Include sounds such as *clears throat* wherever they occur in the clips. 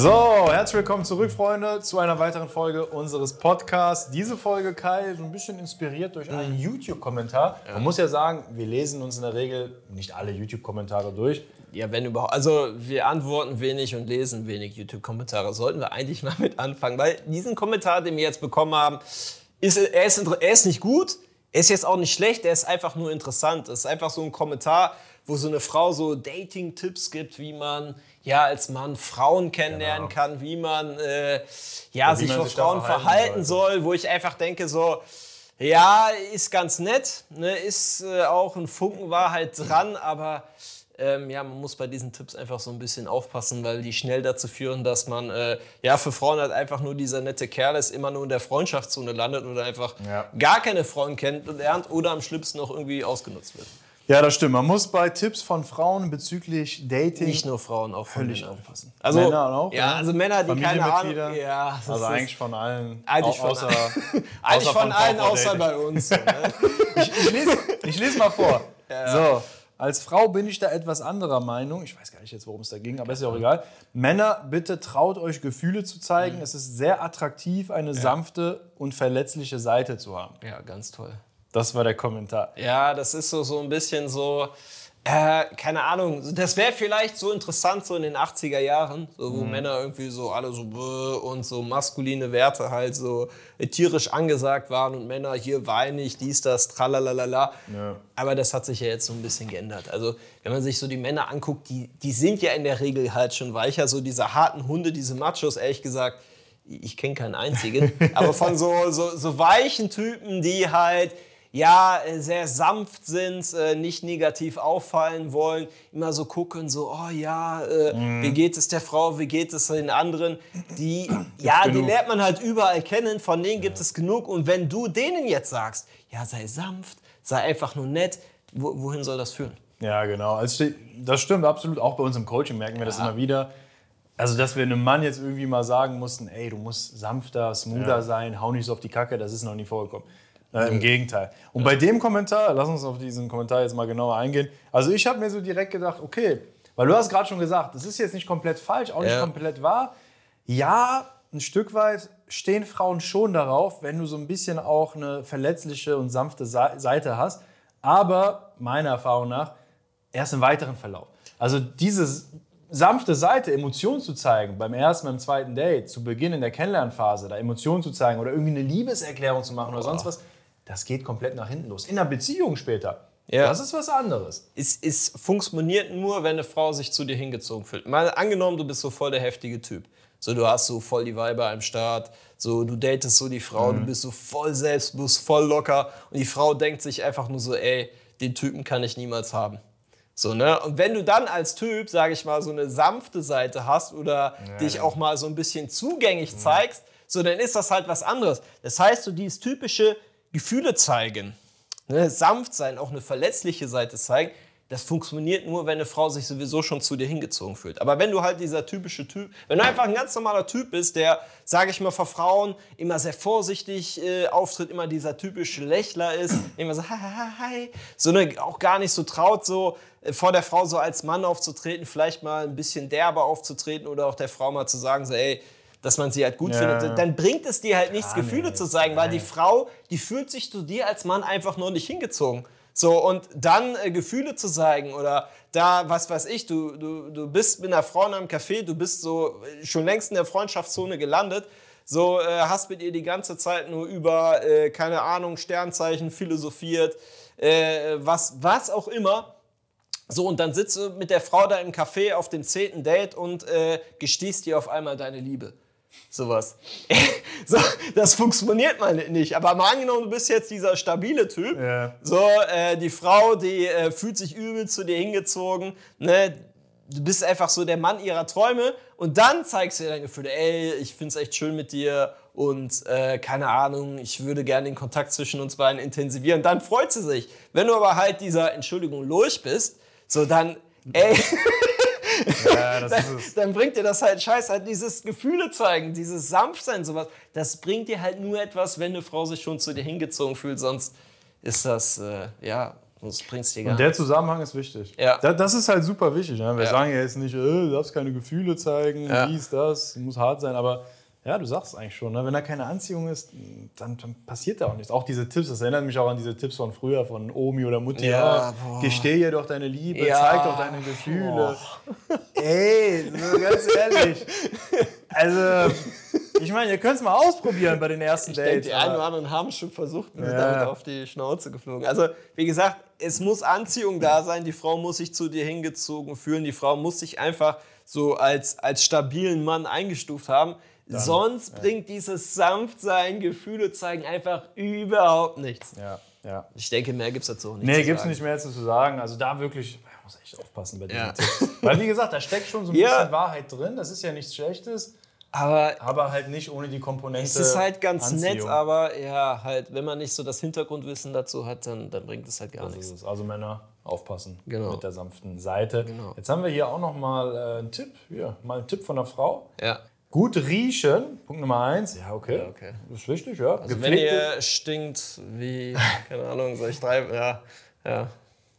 So, herzlich willkommen zurück, Freunde, zu einer weiteren Folge unseres Podcasts. Diese Folge, Kai, so ein bisschen inspiriert durch einen YouTube-Kommentar. Man muss ja sagen, wir lesen uns in der Regel nicht alle YouTube-Kommentare durch. Ja, wenn überhaupt. Also wir antworten wenig und lesen wenig YouTube-Kommentare. Sollten wir eigentlich *laughs* mal mit anfangen, weil diesen Kommentar, den wir jetzt bekommen haben, ist, er, ist, er ist nicht gut, er ist jetzt auch nicht schlecht, er ist einfach nur interessant. Es ist einfach so ein Kommentar, wo so eine Frau so Dating-Tipps gibt, wie man ja als Mann Frauen kennenlernen Genau. kann, wie man äh, ja, sich vor Frauen verhalten soll, wo ich einfach denke so, ja, ist ganz nett, ne, ist äh, auch ein Funken Wahrheit dran, aber ähm, ja, man muss bei diesen Tipps einfach so ein bisschen aufpassen, weil die schnell dazu führen, dass man äh, ja für Frauen halt einfach nur dieser nette Kerl ist, immer nur in der Freundschaftszone landet oder einfach Ja. gar keine Frauen kennt und lernt oder am schlimmsten noch irgendwie ausgenutzt wird. Ja, das stimmt. Man muss bei Tipps von Frauen bezüglich Dating Nicht nur Frauen, auch von Völlig Männern. aufpassen. Also, Männer auch, Ja, ja? also Männer, die keine Ahnung. Ja, das Also ist- eigentlich von allen. Eigentlich au- von außer, *laughs* eigentlich außer von allen, VV außer Dating. bei uns. ne? *laughs* Ich lese, ich lese mal vor. So, als Frau bin ich da etwas anderer Meinung. Ich weiß gar nicht jetzt, worum es da ging, aber ist ja auch egal. Männer, bitte traut euch Gefühle zu zeigen. Es ist sehr attraktiv, eine sanfte und verletzliche Seite zu haben. ja, ganz toll. Das war der Kommentar. Ja, das ist so, so ein bisschen so, äh, keine Ahnung, das wäre vielleicht so interessant so in den 80er Jahren, so, wo Männer irgendwie so alle so und so maskuline Werte halt so äh, tierisch angesagt waren und Männer hier weinig, dies, das, tralalala. Ja. Aber das hat sich ja jetzt so ein bisschen geändert. Also, wenn man sich so die Männer anguckt, die, die sind ja in der Regel halt schon weicher, so diese harten Hunde, diese Machos, ehrlich gesagt, ich kenne keinen einzigen, *laughs* aber von so, so, so weichen Typen, die halt ja äh, sehr sanft sind, äh, nicht negativ auffallen wollen, immer so gucken, so, oh ja, äh, wie geht es der Frau, wie geht es den anderen, die, *clears throat* ja, die genug. lernt man halt überall kennen, von denen gibt es genug und wenn du denen jetzt sagst, ja, sei sanft, sei einfach nur nett, wo, wohin soll das führen? Ja, genau. Also, das stimmt absolut. Auch bei uns im Coaching merken wir das immer wieder. Also, dass wir einem Mann jetzt irgendwie mal sagen mussten, ey, du musst sanfter, smoother sein, hau nicht so auf die Kacke, das ist noch nie vorgekommen. Äh, Im Gegenteil. Und bei dem Kommentar, lass uns auf diesen Kommentar jetzt mal genauer eingehen. Also, ich habe mir so direkt gedacht, okay, weil du hast gerade schon gesagt, das ist jetzt nicht komplett falsch, auch nicht Ja. komplett wahr. Ja, ein Stück weit stehen Frauen schon darauf, wenn du so ein bisschen auch eine verletzliche und sanfte Sa- Seite hast. Aber meiner Erfahrung nach erst im weiteren Verlauf. Also diese sanfte Seite, Emotionen zu zeigen, beim ersten, beim zweiten Date, zu Beginn in der Kennenlernphase, da Emotionen zu zeigen oder irgendwie eine Liebeserklärung zu machen oder sonst was, das geht komplett nach hinten los. In einer Beziehung später, Ja. das ist was anderes. es, es funktioniert nur, wenn eine Frau sich zu dir hingezogen fühlt. Mal angenommen, du bist so voll der heftige Typ. So, du hast so voll die Weiber am Start, so, du datest so die Frau, du bist so voll selbstbewusst, voll locker und die Frau denkt sich einfach nur so, ey, den Typen kann ich niemals haben. So, ne? Und wenn du dann als Typ, sage ich mal, so eine sanfte Seite hast oder dich auch mal so ein bisschen zugänglich zeigst, so, dann ist das halt was anderes. Das heißt, so dieses typische Gefühle zeigen, ne, sanft sein, auch eine verletzliche Seite zeigen, das funktioniert nur, wenn eine Frau sich sowieso schon zu dir hingezogen fühlt. Aber wenn du halt dieser typische Typ, wenn du einfach ein ganz normaler Typ bist, der, sage ich mal, vor Frauen immer sehr vorsichtig äh, auftritt, immer dieser typische Lächler ist, immer so, hi, hi, hi, so ne, auch gar nicht so traut, so äh, vor der Frau so als Mann aufzutreten, vielleicht mal ein bisschen derber aufzutreten oder auch der Frau mal zu sagen, so, ey, dass man sie halt gut Ja. findet, dann bringt es dir halt nichts, Gefühle nee. zu zeigen, weil die Frau, die fühlt sich zu dir als Mann einfach nur nicht hingezogen. So, und dann äh, Gefühle zu zeigen oder da, was weiß ich, du, du, du bist mit einer Frau in einem Café, du bist so äh, schon längst in der Freundschaftszone gelandet, so äh, hast mit ihr die ganze Zeit nur über, äh, keine Ahnung, Sternzeichen philosophiert, äh, was, was auch immer. So, und dann sitzt du mit der Frau da im Café auf dem zehnten Date und äh, gestehst dir auf einmal deine Liebe. Sowas. *laughs* so, das funktioniert mal nicht. Aber mal angenommen, du bist jetzt dieser stabile Typ. Ja. So, äh, die Frau, die äh, fühlt sich übel zu dir hingezogen. Ne? Du bist einfach so der Mann ihrer Träume. Und dann zeigst du ihr deine Gefühle. Ey, ich find's echt schön mit dir. Und äh, keine Ahnung, ich würde gerne den Kontakt zwischen uns beiden intensivieren. Dann freut sie sich. Wenn du aber halt dieser, Entschuldigung, Lurch bist, so dann, ey, *laughs* Ja, *laughs* das ist es. dann bringt dir das halt scheiße, halt dieses Gefühle zeigen, dieses Sanftsein, sowas. Das bringt dir halt nur etwas, wenn eine Frau sich schon zu dir hingezogen fühlt, sonst ist das, äh, ja, Sonst bringt's dir gar Und der Zusammenhang ist wichtig. Ja. Da- Das ist halt super wichtig. Ne? Wir Ja. sagen ja jetzt nicht, äh, du darfst keine Gefühle zeigen, Ja. dies, das, muss hart sein, aber ja, du sagst es eigentlich schon. Ne? Wenn da keine Anziehung ist, dann, dann passiert da auch nichts. Auch diese Tipps, das erinnert mich auch an diese Tipps von früher, von Omi oder Mutti. Ja, Ja, boah. gesteh ihr doch deine Liebe, Ja. zeig doch deine Gefühle. Ey, so ganz ehrlich. Also, ich meine, ihr könnt es mal ausprobieren bei den ersten Ich Dates. die einen oder anderen haben schon versucht und sind Ja. damit auf die Schnauze geflogen. Also, wie gesagt, es muss Anziehung da sein, die Frau muss sich zu dir hingezogen fühlen, die Frau muss sich einfach so als, als stabilen Mann eingestuft haben. Sonst bringt dieses Sanftsein, Gefühle zeigen einfach überhaupt nichts. ja, ja. Ich denke, mehr gibt es dazu auch nicht. Nee, gibt's sagen. nicht mehr zu sagen. Also da wirklich, man muss echt aufpassen bei diesen Ja. Weil wie gesagt, da steckt schon so ein Ja. bisschen Wahrheit drin. Das ist ja nichts Schlechtes, Aber aber halt nicht ohne die Komponente. es ist halt ganz Anziehung. nett, aber ja, halt, wenn man nicht so das Hintergrundwissen dazu hat, dann, dann bringt es halt gar So nichts. Also Männer, aufpassen Genau. mit der sanften Seite. Genau. Jetzt haben wir hier auch noch mal äh, einen Tipp. Hier, mal einen Tipp von der Frau. Ja. Gut riechen, Punkt Nummer eins. Ja, okay. Ja, okay. Das ist wichtig, ja. Also wenn ihr stinkt wie, keine Ahnung, soll ich drei, ja, ja.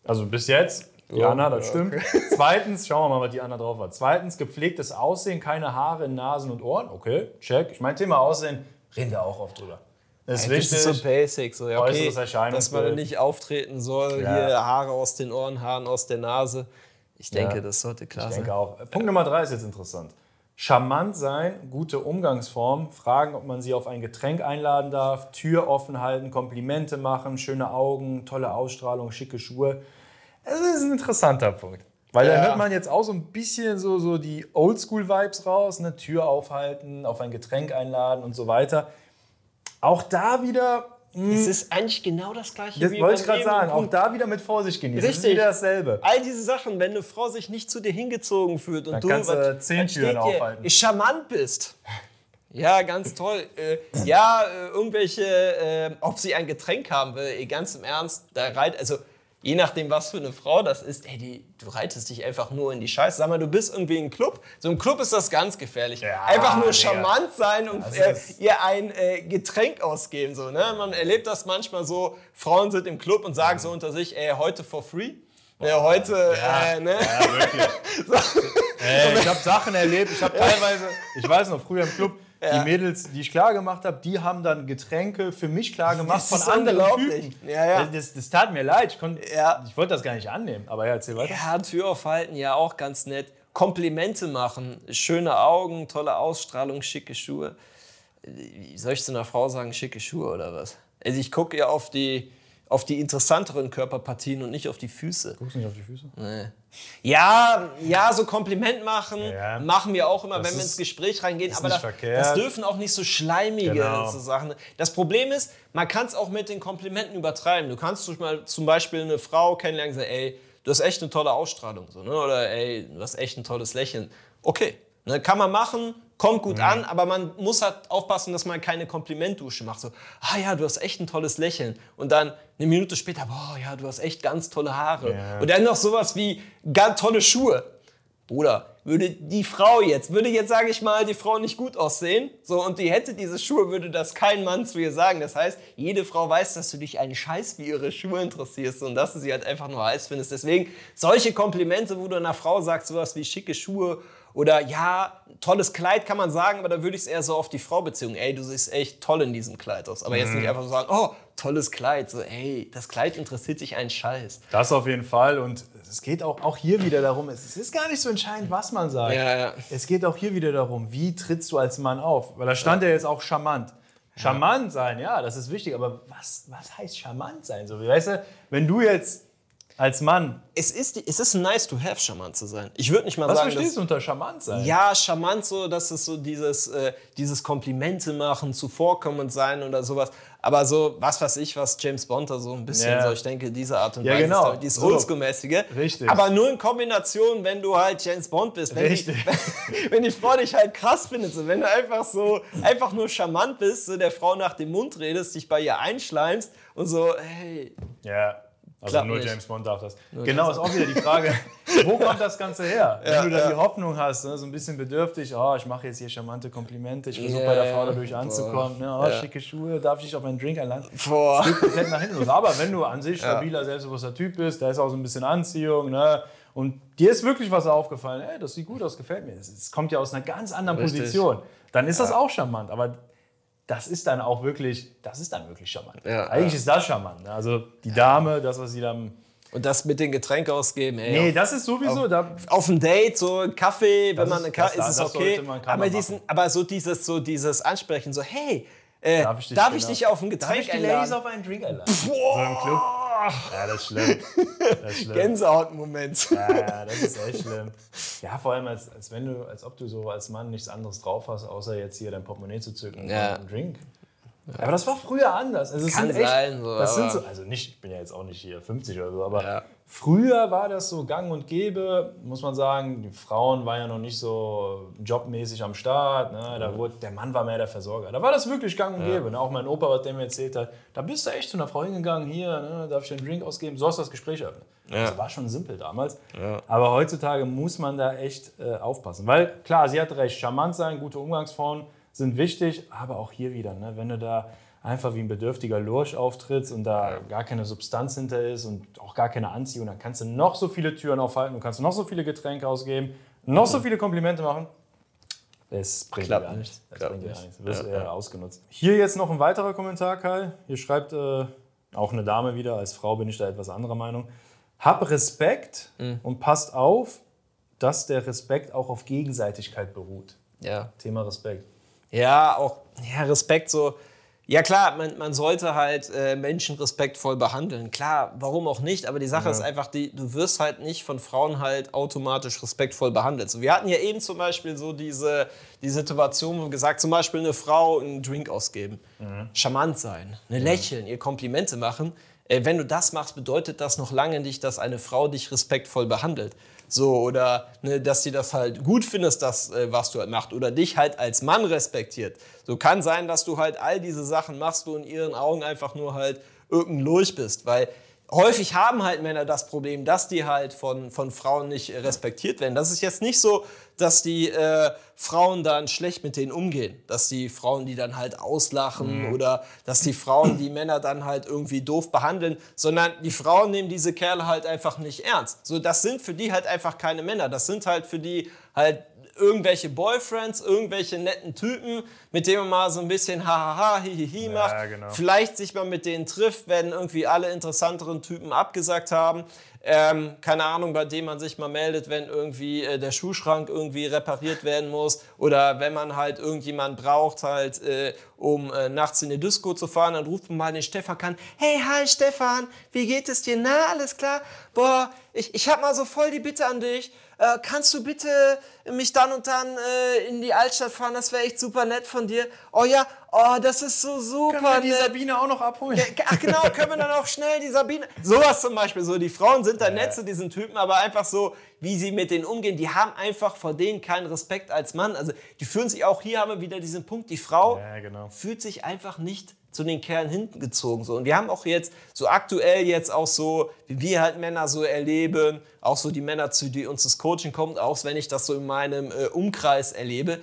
Also bis jetzt, Ja, Anna, das stimmt. *laughs* Zweitens, schauen wir mal, was die Anna drauf hat. Zweitens, gepflegtes Aussehen, keine Haare in Nasen und Ohren. Okay, check. Ich meine, Thema Aussehen reden wir auch oft drüber. Das ist Das wichtig. ist so basic, so, ja, okay, dass man nicht auftreten soll, Ja. hier Haare aus den Ohren, Haaren aus der Nase. Ich denke, Ja. das sollte klar ich sein. denke auch. Punkt Nummer drei ist jetzt interessant. Charmant sein, gute Umgangsform, fragen, ob man sie auf ein Getränk einladen darf, Tür offen halten, Komplimente machen, schöne Augen, tolle Ausstrahlung, schicke Schuhe. Das ist ein interessanter Punkt. Weil da Ja. hört man jetzt auch so ein bisschen so, so die Oldschool-Vibes raus, ne? Tür aufhalten, auf ein Getränk einladen und so weiter. Auch da wieder, Es ist eigentlich genau das gleiche das wollte ich gerade sagen, auch da wieder mit Vorsicht genießen. Das ist Richtig. wieder dasselbe. All diese Sachen, wenn eine Frau sich nicht zu dir hingezogen fühlt und Dann du kannst was- zehn Türen dir? aufhalten. charmant bist. Ja, ganz toll. Äh, ja, äh, irgendwelche, äh, ob sie ein Getränk haben will, ganz im Ernst, da reit, also je nachdem, was für eine Frau das ist, ey, die, du reitest dich einfach nur in die Scheiße. Sag mal, du bist irgendwie im Club. So im Club ist das ganz gefährlich. Ja, einfach nur charmant sein und äh, ihr ein äh, Getränk ausgeben. So, ne? Man erlebt das manchmal so, Frauen sind im Club und sagen so unter sich, ey, heute for free. Ja, heute, äh, ne? Ja, wirklich. *laughs* Ey, ich habe Sachen erlebt. Ich habe teilweise, ich weiß noch, früher im Club, die Mädels, die ich klar gemacht habe, die haben dann Getränke für mich klar gemacht Das von anderen. Typen. Ja, ja. Das, das tat mir leid. Ich, konnt- Ja. ich wollte das gar nicht annehmen. Aber ja, erzähl weiter. Ja, Tür aufhalten, ja auch ganz nett. Komplimente machen, schöne Augen, tolle Ausstrahlung, schicke Schuhe. Wie Soll ich zu einer Frau sagen, schicke Schuhe oder was? Also ich gucke ja auf die, auf die interessanteren Körperpartien und nicht auf die Füße. Guckst du nicht auf die Füße? Ja, ja, so Kompliment machen Ja. machen wir auch immer, wenn wir ins Gespräch reingehen. Aber nicht das, verkehrt. das dürfen auch nicht so schleimige Genau. so Sachen. Das Problem ist, man kann es auch mit den Komplimenten übertreiben. Du kannst zum Beispiel- zum Beispiel eine Frau kennenlernen und sagen, ey, du hast echt eine tolle Ausstrahlung. So, ne? Oder ey, du hast echt ein tolles Lächeln. Okay, ne? kann man machen, kommt gut an, aber man muss halt aufpassen, dass man keine Komplimentdusche macht. So, ah ja, du hast echt ein tolles Lächeln. Und dann eine Minute später, boah, ja, du hast echt ganz tolle Haare. Ja. Und dann noch sowas wie ganz tolle Schuhe. Bruder, würde die Frau jetzt, würde jetzt, sage ich mal, die Frau nicht gut aussehen, so und die hätte diese Schuhe, würde das kein Mann zu ihr sagen. Das heißt, jede Frau weiß, dass du dich einen Scheiß für ihre Schuhe interessierst und dass du sie halt einfach nur heiß findest. Deswegen solche Komplimente, wo du einer Frau sagst, sowas wie schicke Schuhe oder ja, tolles Kleid kann man sagen, aber da würde ich es eher so auf die Frau beziehen. Ey, du siehst echt toll in diesem Kleid aus. Aber jetzt nicht einfach so sagen, oh, tolles Kleid. So, ey, das Kleid interessiert dich einen Scheiß. Das auf jeden Fall. Und es geht auch, auch hier wieder darum, es ist gar nicht so entscheidend, was man sagt. Ja, ja. Es geht auch hier wieder darum, wie trittst du als Mann auf? Weil da stand ja, jetzt auch charmant. Charmant sein, ja, das ist wichtig, aber was, was heißt charmant sein? So, weißt du, wenn du jetzt als Mann, Es ist, es ist nice to have, charmant zu sein. Ich würde nicht mal was sagen, verstehst dass, du unter charmant sein? Ja, charmant so, dass es so dieses, äh, dieses Komplimente machen, zuvorkommend sein oder sowas. Aber so, was weiß ich, was James Bond da so ein bisschen Ja. so, ich denke, diese Art und Ja, Weise genau. ist dieses So. Oldschool-mäßige. Richtig. Aber nur in Kombination, wenn du halt James Bond bist. Wenn, Richtig. Die, *laughs* wenn die Frau dich halt krass findet, so, wenn du einfach so, einfach nur charmant bist, so der Frau nach dem Mund redest, dich bei ihr einschleimst und so, hey, Ja. Also Klappt nur nicht. James Bond darf das. genau, ist auch wieder die Frage, *laughs* wo kommt das Ganze her? Wenn du da ja. die Hoffnung hast, ne, so ein bisschen bedürftig, oh, ich mache jetzt hier charmante Komplimente, ich versuche Ja, bei der ja, Frau dadurch boah. anzukommen, ne, oh, Ja. schicke Schuhe, darf ich dich auf einen Drink einladen? Boah. geht komplett nach hinten los. Aber wenn du an sich stabiler, selbstbewusster Typ bist, da ist auch so ein bisschen Anziehung, ne? Und dir ist wirklich was aufgefallen, ey, das sieht gut aus, gefällt mir. Es kommt ja aus einer ganz anderen Richtig. Position. Dann ist das auch charmant. Aber das ist dann auch wirklich, das ist dann wirklich charmant. Ja, Eigentlich ist das charmant. Ne? Also die Dame, das, was sie dann. Und das mit den Getränken ausgeben, ey. Nee, auf- das ist sowieso. Da, auf ein Date, so ein Kaffee, wenn man ist- eine Kaffee, das- ist es okay. aber, diesen, aber so dieses, so dieses Ansprechen, so, hey, äh, darf ich dich, genau- dich auf ein Darf Getränk ich die Ladies einladen? auf einen Drink einladen? So im Club. Ja, das ist schlimm. Das ist schlimm. Gänsehautmoment. Ja, ja, das ist echt schlimm. Ja, vor allem, als, als wenn du, als ob du so als Mann nichts anderes drauf hast, außer jetzt hier dein Portemonnaie zu zücken und Ja. einen Drink. Aber das war früher anders. Also es Kann sind echt, sein, so, das sind so, also nicht, ich bin ja jetzt auch nicht hier 50 oder so, aber Ja. Früher war das so gang und gäbe, muss man sagen. Die Frauen waren ja noch nicht so jobmäßig am Start. Ne? Da wurde, der Mann war mehr der Versorger. Da war das wirklich gang und gäbe. Ne? Auch mein Opa, was der mir erzählt hat, da bist du echt zu einer Frau hingegangen, hier, ne? darf ich dir einen Drink ausgeben? So hast du das Gespräch eröffnet. Also war schon simpel damals. Aber heutzutage muss man da echt äh, aufpassen. Weil klar, sie hat recht, charmant sein, gute Umgangsformen sind wichtig, aber auch hier wieder, ne? wenn du da einfach wie ein bedürftiger Lurch auftrittst und da gar keine Substanz hinter ist und auch gar keine Anziehung, dann kannst du noch so viele Türen aufhalten, du kannst noch so viele Getränke ausgeben, noch so viele Komplimente machen. Es bringt dir Klappt gar nicht. nichts. Es Klappt bringt dir gar nicht. nichts. Du wirst Ja, eher ausgenutzt. Hier jetzt noch ein weiterer Kommentar, Kai. Hier schreibt äh, auch eine Dame wieder, als Frau bin ich da etwas anderer Meinung. Hab Respekt Mhm. und passt auf, dass der Respekt auch auf Gegenseitigkeit beruht. Ja. Thema Respekt. Ja, auch ja, Respekt so. Ja klar, man, man sollte halt äh, Menschen respektvoll behandeln. Klar, warum auch nicht? Aber die Sache ist einfach, die, du wirst halt nicht von Frauen halt automatisch respektvoll behandelt. So, wir hatten ja eben zum Beispiel so diese die Situation, wo wir gesagt, zum Beispiel eine Frau einen Drink ausgeben, charmant sein, eine lächeln, ihr Komplimente machen. Äh, wenn du das machst, bedeutet das noch lange nicht, dass eine Frau dich respektvoll behandelt. So, oder ne, dass sie das halt gut findest, das, äh, was du halt machst, oder dich halt als Mann respektiert. So kann sein, dass du halt all diese Sachen machst, du in ihren Augen einfach nur halt irgendein Lurch bist, weil häufig haben halt Männer das Problem, dass die halt von, von Frauen nicht äh, respektiert werden. Das ist jetzt nicht so, dass die äh, Frauen dann schlecht mit denen umgehen, dass die Frauen die dann halt auslachen oder dass die Frauen die Männer dann halt irgendwie doof behandeln, sondern die Frauen nehmen diese Kerle halt einfach nicht ernst. So, das sind für die halt einfach keine Männer. Das sind halt für die halt irgendwelche Boyfriends, irgendwelche netten Typen, mit denen man mal so ein bisschen hahaha, hihihi macht. genau. Vielleicht sich mal mit denen trifft, wenn irgendwie alle interessanteren Typen abgesagt haben. Ähm, keine Ahnung, bei dem man sich mal meldet, wenn irgendwie äh, der Schuhschrank irgendwie repariert werden muss oder wenn man halt irgendjemand braucht, halt, äh, um äh, nachts in die Disco zu fahren, dann ruft man mal den Stefan an. Hey, hi Stefan, wie geht es dir? Na, alles klar? Boah, ich, ich hab mal so voll die Bitte an dich. Äh, kannst du bitte mich dann und dann äh, in die Altstadt fahren? Das wäre echt super nett von dir. Oh ja, oh, das ist so super nett. Sabine auch noch abholen? Ach genau, können wir dann auch schnell die Sabine. Sowas zum Beispiel. So, die Frauen sind da nett zu diesen Typen, aber einfach so, wie sie mit denen umgehen, die haben einfach vor denen keinen Respekt als Mann. Also die fühlen sich auch, hier haben wir wieder diesen Punkt, die Frau Ja, genau. fühlt sich einfach nicht zu den Kerlen hingezogen. So. Und wir haben auch jetzt so aktuell jetzt auch so, wie wir halt Männer so erleben, auch so die Männer, zu die uns das Coaching kommt, auch wenn ich das so in meinem äh, Umkreis erlebe.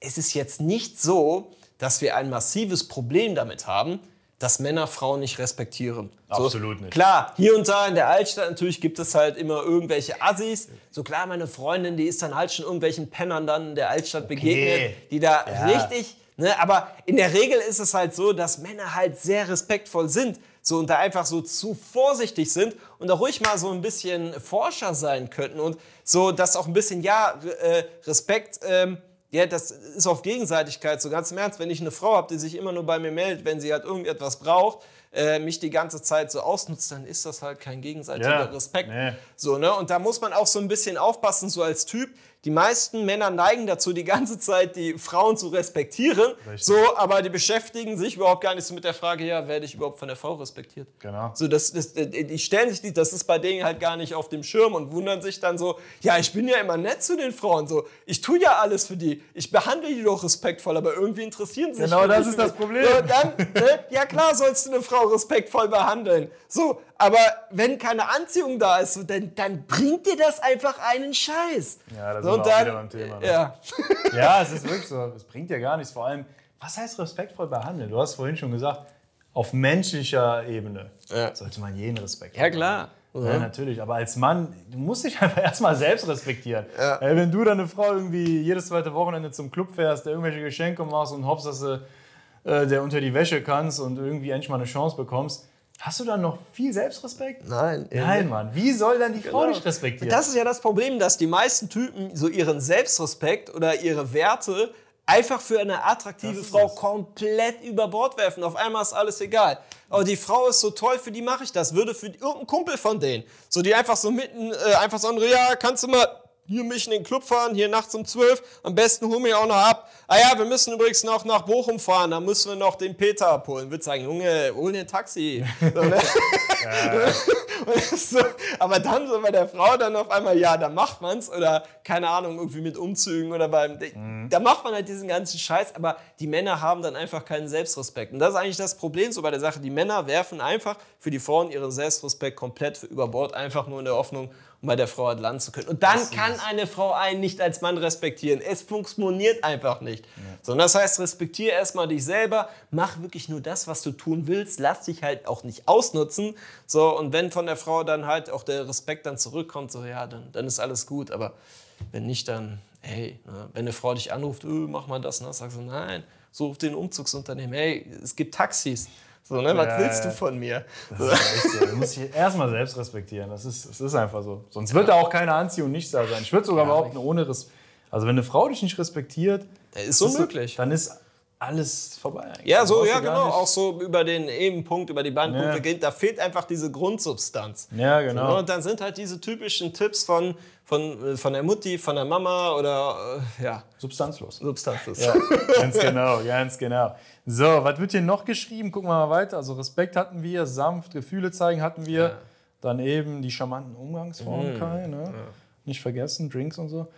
Es ist jetzt nicht so, dass wir ein massives Problem damit haben, dass Männer Frauen nicht respektieren. So, Absolut nicht. Klar, hier und da in der Altstadt natürlich gibt es halt immer irgendwelche Assis. So klar, meine Freundin, die ist dann halt schon irgendwelchen Pennern dann in der Altstadt begegnet, die da Ja. richtig, ne, aber in der Regel ist es halt so, dass Männer halt sehr respektvoll sind. So und da einfach so zu vorsichtig sind und da ruhig mal so ein bisschen Forscher sein könnten und so, dass auch ein bisschen, ja, äh, Respekt, ähm, ja, das ist auf Gegenseitigkeit, so ganz im Ernst. Wenn ich eine Frau habe, die sich immer nur bei mir meldet, wenn sie halt irgendetwas braucht, äh, mich die ganze Zeit so ausnutzt, dann ist das halt kein gegenseitiger Ja, Respekt. nee. So, ne? Und da muss man auch so ein bisschen aufpassen, so als Typ. Die meisten Männer neigen dazu, die ganze Zeit die Frauen zu respektieren. Richtig. So, aber die beschäftigen sich überhaupt gar nicht so mit der Frage, ja, werde ich überhaupt von der Frau respektiert? Genau. So, das, das, äh, die stellen sich das ist bei denen halt gar nicht auf dem Schirm und wundern sich dann so, ja, ich bin ja immer nett zu den Frauen, so, ich tue ja alles für die, ich behandle die doch respektvoll, aber irgendwie interessieren sie sich Genau das ist das. Problem. So, dann, ne, ja klar, sollst du eine Frau Frau respektvoll behandeln. So, aber wenn keine Anziehung da ist, so, dann, dann bringt dir das einfach einen Scheiß. Ja, das so, ist auch wieder beim Thema. Ne? Ja. *laughs* ja, es ist wirklich so. Es bringt dir gar nichts. Vor allem, was heißt respektvoll behandeln? Du hast vorhin schon gesagt, auf menschlicher Ebene Ja. sollte man jeden Respekt Ja, klar. Ja, natürlich. Aber als Mann, du musst dich *laughs* einfach erstmal selbst respektieren. Ey, wenn du deine Frau irgendwie jedes zweite Wochenende zum Club fährst, der irgendwelche Geschenke machst und hoffst, dass du äh, der unter die Wäsche kannst und irgendwie endlich mal eine Chance bekommst, hast du dann noch viel Selbstrespekt? Nein, Nein, Mann. Wie soll dann die Frau dich respektieren? Das ist ja das Problem, dass die meisten Typen so ihren Selbstrespekt oder ihre Werte einfach für eine attraktive Frau es. komplett über Bord werfen. Auf einmal ist alles egal. Aber die Frau ist so toll, für die mache ich das. Würde für irgendeinen Kumpel von denen. So die einfach so mitten, äh, einfach so, ja, kannst du mal hier mich in den Club fahren, hier nachts um 12. Am besten hol mich auch noch ab. Ah ja, wir müssen übrigens noch nach Bochum fahren, da müssen wir noch den Peter abholen. Würde sagen, Junge, hol dir ein Taxi. *laughs* So, ne? So, *laughs* aber dann so bei der Frau dann auf einmal, ja, da macht man's oder keine Ahnung, irgendwie mit Umzügen oder beim, da macht man halt diesen ganzen Scheiß, aber die Männer haben dann einfach keinen Selbstrespekt. Und das ist eigentlich das Problem so bei der Sache. Die Männer werfen einfach für die Frauen ihren Selbstrespekt komplett über Bord, einfach nur in der Hoffnung, um bei der Frau halt landen zu können. Und dann kann eine Frau einen nicht als Mann respektieren. Es funktioniert einfach nicht. Sondern das heißt, respektiere erstmal dich selber, mach wirklich nur das, was du tun willst, lass dich halt auch nicht ausnutzen. So, und wenn von der Frau dann halt auch der Respekt dann zurückkommt, so ja, dann, dann ist alles gut. Aber wenn nicht, dann, hey, ne, wenn eine Frau dich anruft, öh, mach mal das, ne, sagst du, nein, such den Umzugsunternehmen, hey, es gibt Taxis. So, ne, was Ja, willst ja. du von mir? Echt so. Du musst dich erstmal selbst respektieren. Das ist, das ist einfach so. Sonst wird da auch keine Anziehung nicht da sein. Ich würde sogar behaupten, ohne Respekt. Also, wenn eine Frau dich nicht respektiert, Das ist unmöglich. dann ist alles vorbei. eigentlich. Ja, Dann so, ja, genau. Auch so über den Ebenpunkt, über die Bandpunkte Ja. geht. Da fehlt einfach diese Grundsubstanz. Ja, genau. So, und dann sind halt diese typischen Tipps von, von, äh, von der Mutti, von der Mama oder äh, ja, Substanzlos. Substanzes. Ja, *laughs* ganz genau, ganz genau. So, was wird hier noch geschrieben? Gucken wir mal weiter. Also Respekt hatten wir, sanft Gefühle zeigen hatten wir. Dann eben die charmanten Umgangsformen, Mhm. Kai. Ne? Nicht vergessen, Drinks und so.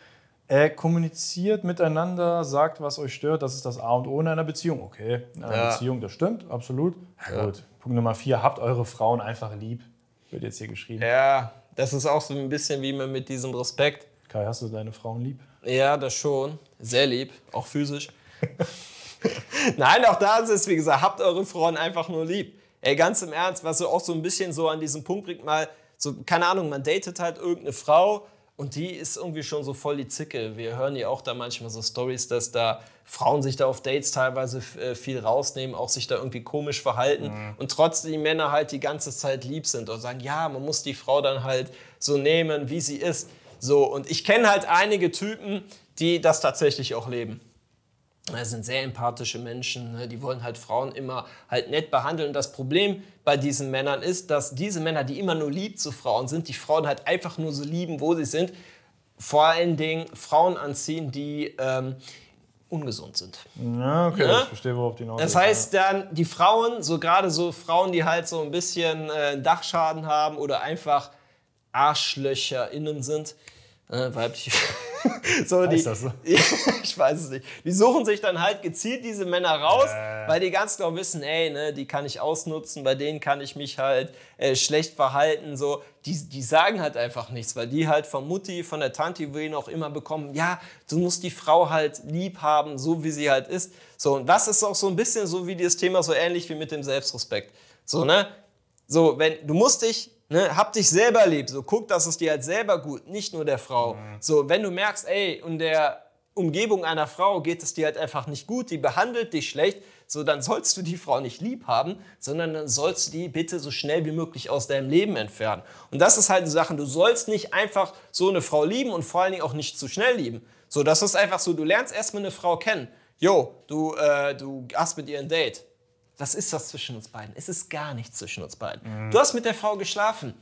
Äh, kommuniziert miteinander, sagt, was euch stört. Das ist das A und O in einer Beziehung. Okay, in einer Ja. Beziehung, das stimmt, absolut. Ja. Gut. Punkt Nummer vier, habt eure Frauen einfach lieb. Wird jetzt hier geschrieben. Ja, das ist auch so ein bisschen wie mit diesem Respekt. Kai, hast du deine Frauen lieb? Ja, das schon. Sehr lieb, auch physisch. *laughs* Nein, auch da ist es, wie gesagt, habt eure Frauen einfach nur lieb. Ey, ganz im Ernst, was so auch so ein bisschen so an diesen Punkt bringt, mal, so, keine Ahnung, man datet halt irgendeine Frau und die ist irgendwie schon so voll die Zicke. Wir hören ja auch da manchmal so Stories, dass da Frauen sich da auf Dates teilweise äh, viel rausnehmen, auch sich da irgendwie komisch verhalten und trotzdem die Männer halt die ganze Zeit lieb sind und sagen, ja, man muss die Frau dann halt so nehmen, wie sie ist. So, und ich kenne halt einige Typen, die das tatsächlich auch leben. Das sind sehr empathische Menschen, ne? die wollen halt Frauen immer halt nett behandeln. Und das Problem bei diesen Männern ist, dass diese Männer, die immer nur lieb zu Frauen sind, die Frauen halt einfach nur so lieben, wo sie sind, vor allen Dingen Frauen anziehen, die ähm, ungesund sind. Ja, okay, Ja? ich verstehe, worauf die hinaus Das heißt dann, die Frauen, so gerade so Frauen, die halt so ein bisschen äh, Dachschaden haben oder einfach Arschlöcher innen sind, äh, weibliche. *laughs* so, die, so? *laughs* ich weiß es nicht. Die suchen sich dann halt gezielt diese Männer raus, Äh. weil die ganz genau wissen, ey, ne, die kann ich ausnutzen, bei denen kann ich mich halt äh, schlecht verhalten. So. Die, die sagen halt einfach nichts, weil die halt von Mutti, von der Tanti, wen auch immer bekommen, ja, du musst die Frau halt lieb haben, so wie sie halt ist. So, und das ist auch so ein bisschen so wie das Thema, so ähnlich wie mit dem Selbstrespekt. So, ne? So, wenn, du musst dich, ne, hab dich selber lieb, so guck, dass es dir halt selber gut, nicht nur der Frau. So, wenn du merkst, ey, in der Umgebung einer Frau geht es dir halt einfach nicht gut, die behandelt dich schlecht, so dann sollst du die Frau nicht lieb haben, sondern dann sollst du die bitte so schnell wie möglich aus deinem Leben entfernen. Und das ist halt die Sache, du sollst nicht einfach so eine Frau lieben und vor allen Dingen auch nicht zu schnell lieben. So, das ist einfach so, du lernst erstmal eine Frau kennen. Jo, du, äh, du hast mit ihr ein Date. Was ist das zwischen uns beiden? Es ist gar nichts zwischen uns beiden. Du hast mit der Frau geschlafen.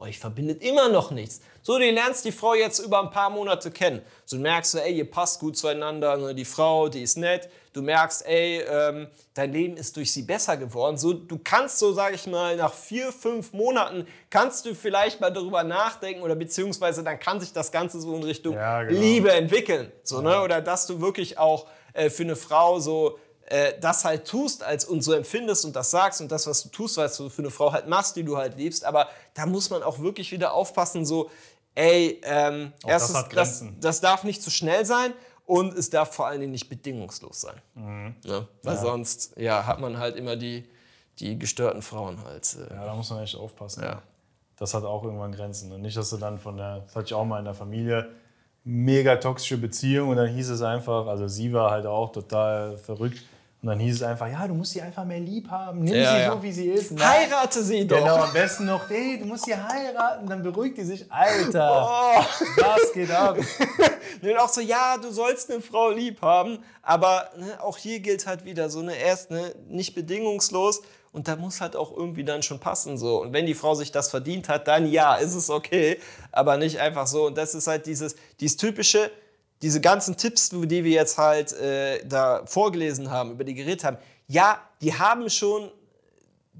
Euch verbindet immer noch nichts. So, du lernst die Frau jetzt über ein paar Monate kennen. So, du merkst, ey, ihr passt gut zueinander. Ne? Die Frau, die ist nett. Du merkst, ey, ähm, dein Leben ist durch sie besser geworden. So, du kannst so, sage ich mal, nach vier, fünf Monaten kannst du vielleicht mal darüber nachdenken oder beziehungsweise dann kann sich das Ganze so in Richtung Ja, genau. Liebe entwickeln. So, ne? Oder dass du wirklich auch äh, für eine Frau so äh, das halt tust als und so empfindest und das sagst und das, was du tust, was du für eine Frau halt machst, die du halt liebst. Aber da muss man auch wirklich wieder aufpassen, so, ey, ähm, Auch das erstens, das, Grenzen. das darf nicht zu schnell sein und es darf vor allen Dingen nicht bedingungslos sein. Ne? Weil Ja. sonst ja, hat man halt immer die, die gestörten Frauen halt. Äh, Ja, da muss man echt aufpassen. Ja. Das hat auch irgendwann Grenzen. Und nicht, dass du dann von der, das hatte ich auch mal in der Familie, mega toxische Beziehung und dann hieß es einfach, also sie war halt auch total verrückt. Und dann hieß es einfach, ja, du musst sie einfach mehr lieb haben. Nimm Ja, sie ja. so, wie sie ist. Nein. Heirate sie doch! Genau, am besten noch, hey, du musst sie heiraten, dann beruhigt die sich. Alter, Oh. was geht ab? *laughs* Und auch so, ja, du sollst eine Frau lieb haben, aber ne, auch hier gilt halt wieder so eine erst ne, nicht bedingungslos und da muss halt auch irgendwie dann schon passen so. Und wenn die Frau sich das verdient hat, dann ja, ist es okay, aber nicht einfach so. Und das ist halt dieses, dieses typische, diese ganzen Tipps, die wir jetzt halt äh, da vorgelesen haben, über die geredet haben. Ja, die haben schon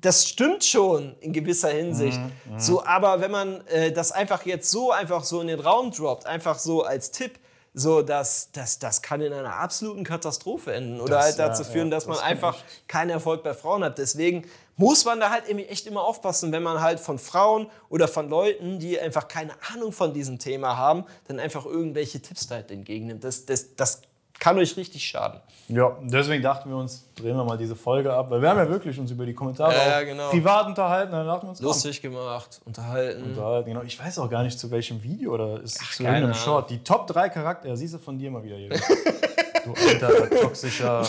das stimmt schon in gewisser Hinsicht. So, aber wenn man äh, das einfach jetzt so einfach so in den Raum droppt, einfach so als Tipp, so dass das, das kann in einer absoluten Katastrophe enden oder Das, halt dazu ja, führen, ja, dass man das kann einfach keinen Erfolg bei Frauen hat. Deswegen muss man da halt echt immer aufpassen, wenn man halt von Frauen oder von Leuten, die einfach keine Ahnung von diesem Thema haben, dann einfach irgendwelche Tipps da halt entgegennimmt. Das, das, das kann euch richtig schaden. Ja, deswegen dachten wir uns, drehen wir mal diese Folge ab, weil wir haben ja wirklich uns über die Kommentare Ja, ja, genau. privat unterhalten, dann dachten wir uns, komm, Lustig gemacht, unterhalten. unterhalten. Genau. Ich weiß auch gar nicht, zu welchem Video oder ist es zu irgendeinem. Short. Die Top 3 Charakter, ja, siehst du von dir mal wieder hier. du alter, toxischer.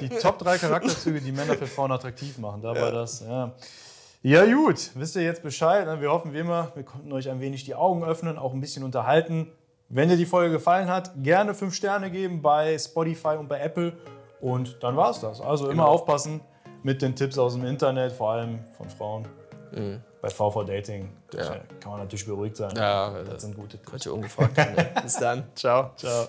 Die Top 3 Charakterzüge, die Männer für Frauen attraktiv machen. Da war das, ja. Ja, gut, wisst ihr jetzt Bescheid. ne? Wir hoffen wie immer, wir konnten euch ein wenig die Augen öffnen, auch ein bisschen unterhalten. Wenn dir die Folge gefallen hat, gerne 5 Sterne geben bei Spotify und bei Apple. Und dann war's das. Also immer aufpassen mit den Tipps aus dem Internet, vor allem von Frauen. Bei VV Dating Ja. kann man natürlich beruhigt sein. Ja, das sind gute Tipps. Könnt ihr ungefragt. *laughs* Bis dann. Ciao. Ciao.